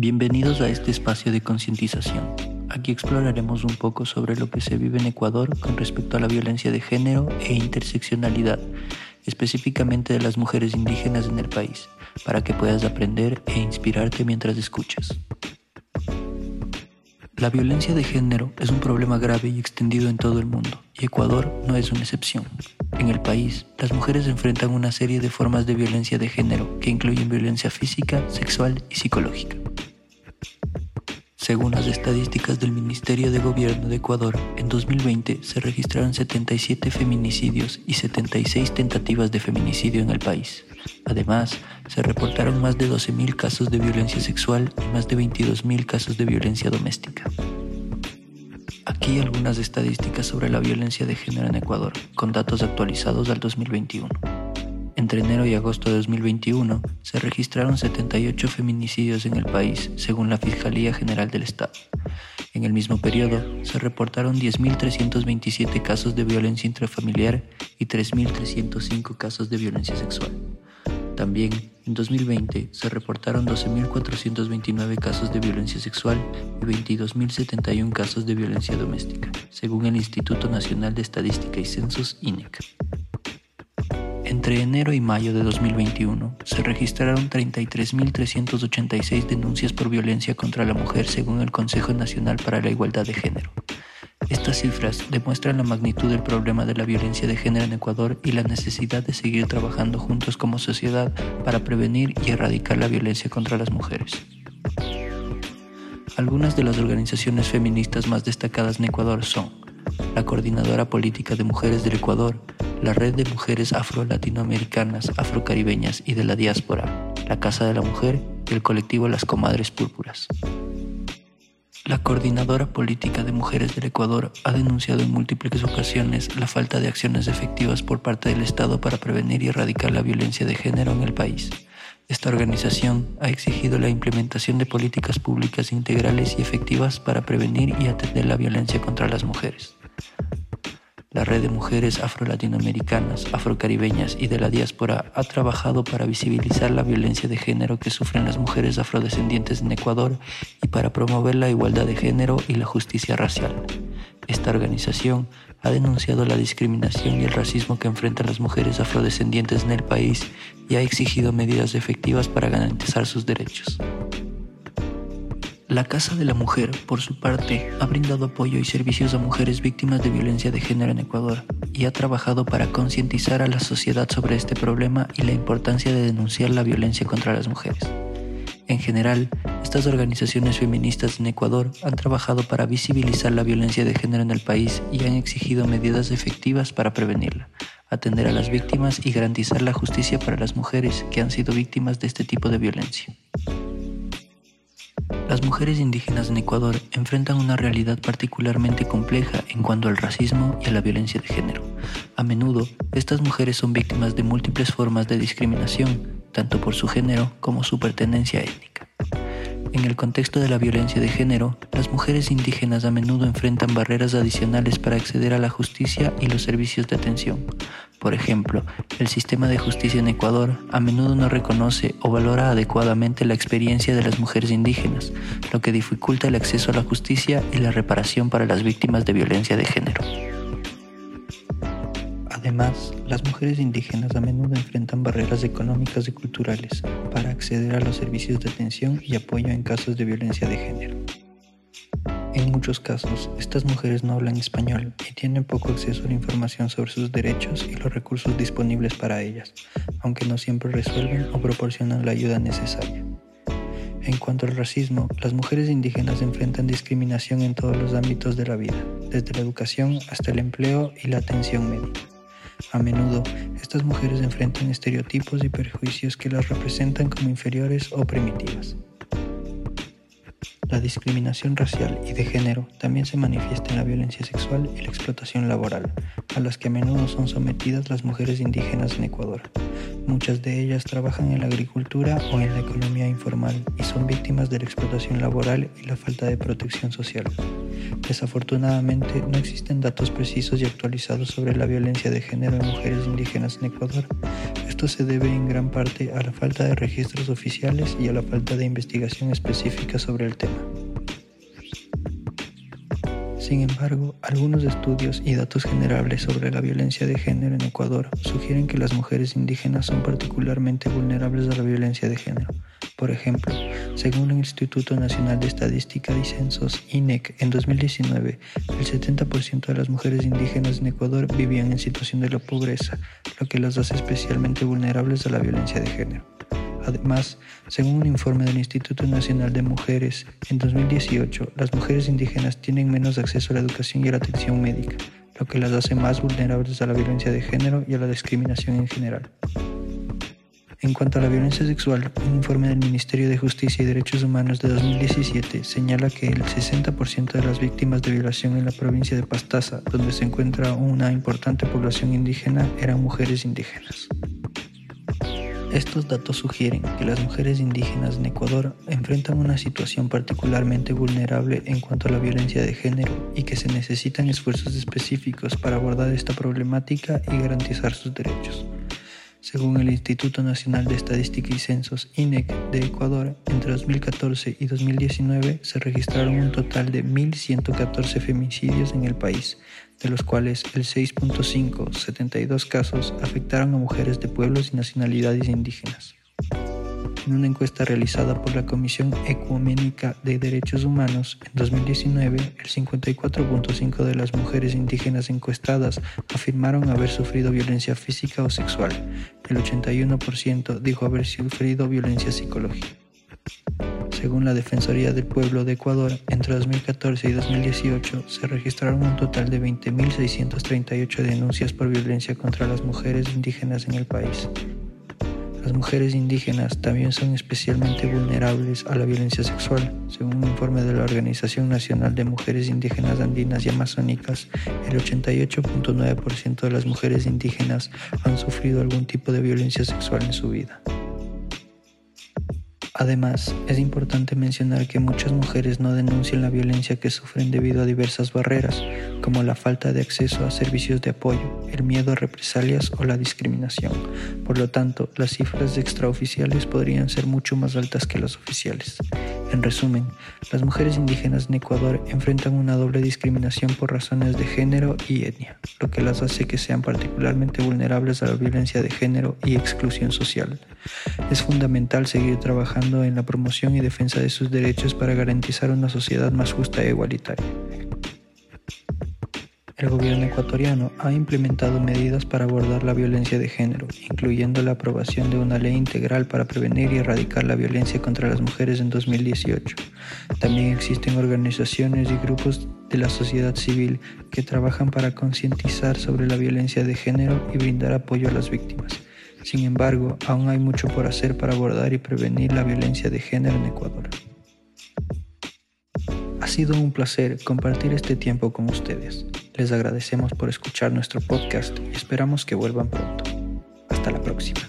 Bienvenidos a este espacio de concientización. Aquí exploraremos un poco sobre lo que se vive en Ecuador con respecto a la violencia de género e interseccionalidad, específicamente de las mujeres indígenas en el país, para que puedas aprender e inspirarte mientras escuchas. La violencia de género es un problema grave y extendido en todo el mundo, y Ecuador no es una excepción. En el país, las mujeres enfrentan una serie de formas de violencia de género que incluyen violencia física, sexual y psicológica. Según las estadísticas del Ministerio de Gobierno de Ecuador, en 2020 se registraron 77 feminicidios y 76 tentativas de feminicidio en el país. Además, se reportaron más de 12.000 casos de violencia sexual y más de 22.000 casos de violencia doméstica. Aquí algunas estadísticas sobre la violencia de género en Ecuador, con datos actualizados al 2021. Entre enero y agosto de 2021 se registraron 78 feminicidios en el país, según la Fiscalía General del Estado. En el mismo periodo se reportaron 10.327 casos de violencia intrafamiliar y 3.305 casos de violencia sexual. También, en 2020, se reportaron 12.429 casos de violencia sexual y 22.071 casos de violencia doméstica, según el Instituto Nacional de Estadística y Censos INEC. Entre enero y mayo de 2021 se registraron 33.386 denuncias por violencia contra la mujer según el Consejo Nacional para la Igualdad de Género. Estas cifras demuestran la magnitud del problema de la violencia de género en Ecuador y la necesidad de seguir trabajando juntos como sociedad para prevenir y erradicar la violencia contra las mujeres. Algunas de las organizaciones feministas más destacadas en Ecuador son la Coordinadora Política de Mujeres del Ecuador, la Red de Mujeres Afro-Latinoamericanas, Afrocaribeñas y de la Diáspora, la Casa de la Mujer y el colectivo Las Comadres Púrpuras. La Coordinadora Política de Mujeres del Ecuador ha denunciado en múltiples ocasiones la falta de acciones efectivas por parte del Estado para prevenir y erradicar la violencia de género en el país. Esta organización ha exigido la implementación de políticas públicas integrales y efectivas para prevenir y atender la violencia contra las mujeres. La red de mujeres afro-latinoamericanas, afrocaribeñas y de la diáspora ha trabajado para visibilizar la violencia de género que sufren las mujeres afrodescendientes en Ecuador y para promover la igualdad de género y la justicia racial. Esta organización ha denunciado la discriminación y el racismo que enfrentan las mujeres afrodescendientes en el país y ha exigido medidas efectivas para garantizar sus derechos. La Casa de la Mujer, por su parte, ha brindado apoyo y servicios a mujeres víctimas de violencia de género en Ecuador y ha trabajado para concientizar a la sociedad sobre este problema y la importancia de denunciar la violencia contra las mujeres. En general, estas organizaciones feministas en Ecuador han trabajado para visibilizar la violencia de género en el país y han exigido medidas efectivas para prevenirla, atender a las víctimas y garantizar la justicia para las mujeres que han sido víctimas de este tipo de violencia. Las mujeres indígenas en Ecuador enfrentan una realidad particularmente compleja en cuanto al racismo y a la violencia de género. A menudo, estas mujeres son víctimas de múltiples formas de discriminación, tanto por su género como su pertenencia étnica. En el contexto de la violencia de género, las mujeres indígenas a menudo enfrentan barreras adicionales para acceder a la justicia y los servicios de atención. Por ejemplo, el sistema de justicia en Ecuador a menudo no reconoce o valora adecuadamente la experiencia de las mujeres indígenas, lo que dificulta el acceso a la justicia y la reparación para las víctimas de violencia de género. Además, las mujeres indígenas a menudo enfrentan barreras económicas y culturales para acceder a los servicios de atención y apoyo en casos de violencia de género. En muchos casos, estas mujeres no hablan español y tienen poco acceso a la información sobre sus derechos y los recursos disponibles para ellas, aunque no siempre resuelven o proporcionan la ayuda necesaria. En cuanto al racismo, las mujeres indígenas enfrentan discriminación en todos los ámbitos de la vida, desde la educación hasta el empleo y la atención médica. A menudo, estas mujeres enfrentan estereotipos y perjuicios que las representan como inferiores o primitivas. La discriminación racial y de género también se manifiesta en la violencia sexual y la explotación laboral, a las que a menudo son sometidas las mujeres indígenas en Ecuador. Muchas de ellas trabajan en la agricultura o en la economía informal y son víctimas de la explotación laboral y la falta de protección social. Desafortunadamente, no existen datos precisos y actualizados sobre la violencia de género en mujeres indígenas en Ecuador. Esto se debe en gran parte a la falta de registros oficiales y a la falta de investigación específica sobre el tema. Sin embargo, algunos estudios y datos generables sobre la violencia de género en Ecuador sugieren que las mujeres indígenas son particularmente vulnerables a la violencia de género. Por ejemplo, según el Instituto Nacional de Estadística y Censos, INEC, en 2019, el 70% de las mujeres indígenas en Ecuador vivían en situación de la pobreza, lo que las hace especialmente vulnerables a la violencia de género. Además, según un informe del Instituto Nacional de Mujeres, en 2018 las mujeres indígenas tienen menos acceso a la educación y a la atención médica, lo que las hace más vulnerables a la violencia de género y a la discriminación en general. En cuanto a la violencia sexual, un informe del Ministerio de Justicia y Derechos Humanos de 2017 señala que el 60% de las víctimas de violación en la provincia de Pastaza, donde se encuentra una importante población indígena, eran mujeres indígenas. Estos datos sugieren que las mujeres indígenas en Ecuador enfrentan una situación particularmente vulnerable en cuanto a la violencia de género y que se necesitan esfuerzos específicos para abordar esta problemática y garantizar sus derechos. Según el Instituto Nacional de Estadística y Censos, INEC, de Ecuador, entre 2014 y 2019 se registraron un total de 1.114 femicidios en el país, de los cuales el 6.5, 72 casos, afectaron a mujeres de pueblos y nacionalidades indígenas. En una encuesta realizada por la Comisión Ecuménica de Derechos Humanos en 2019, el 54.5 de las mujeres indígenas encuestadas afirmaron haber sufrido violencia física o sexual. El 81% dijo haber sufrido violencia psicológica. Según la Defensoría del Pueblo de Ecuador, entre 2014 y 2018 se registraron un total de 20.638 denuncias por violencia contra las mujeres indígenas en el país. Las mujeres indígenas también son especialmente vulnerables a la violencia sexual. Según un informe de la Organización Nacional de Mujeres Indígenas Andinas y Amazónicas, el 88.9% de las mujeres indígenas han sufrido algún tipo de violencia sexual en su vida. Además, es importante mencionar que muchas mujeres no denuncian la violencia que sufren debido a diversas barreras, como la falta de acceso a servicios de apoyo, el miedo a represalias o la discriminación. Por lo tanto, las cifras extraoficiales podrían ser mucho más altas que las oficiales. En resumen, las mujeres indígenas en Ecuador enfrentan una doble discriminación por razones de género y etnia, lo que las hace que sean particularmente vulnerables a la violencia de género y exclusión social. Es fundamental seguir trabajando en la promoción y defensa de sus derechos para garantizar una sociedad más justa e igualitaria el gobierno ecuatoriano ha implementado medidas para abordar la violencia de género, incluyendo la aprobación de una ley integral para prevenir y erradicar la violencia contra las mujeres en 2018. También existen organizaciones y grupos de la sociedad civil que trabajan para concientizar sobre la violencia de género y brindar apoyo a las víctimas. Sin embargo, aún hay mucho por hacer para abordar y prevenir la violencia de género en Ecuador. Ha sido un placer compartir este tiempo con ustedes. Les agradecemos por escuchar nuestro podcast y esperamos que vuelvan pronto. Hasta la próxima.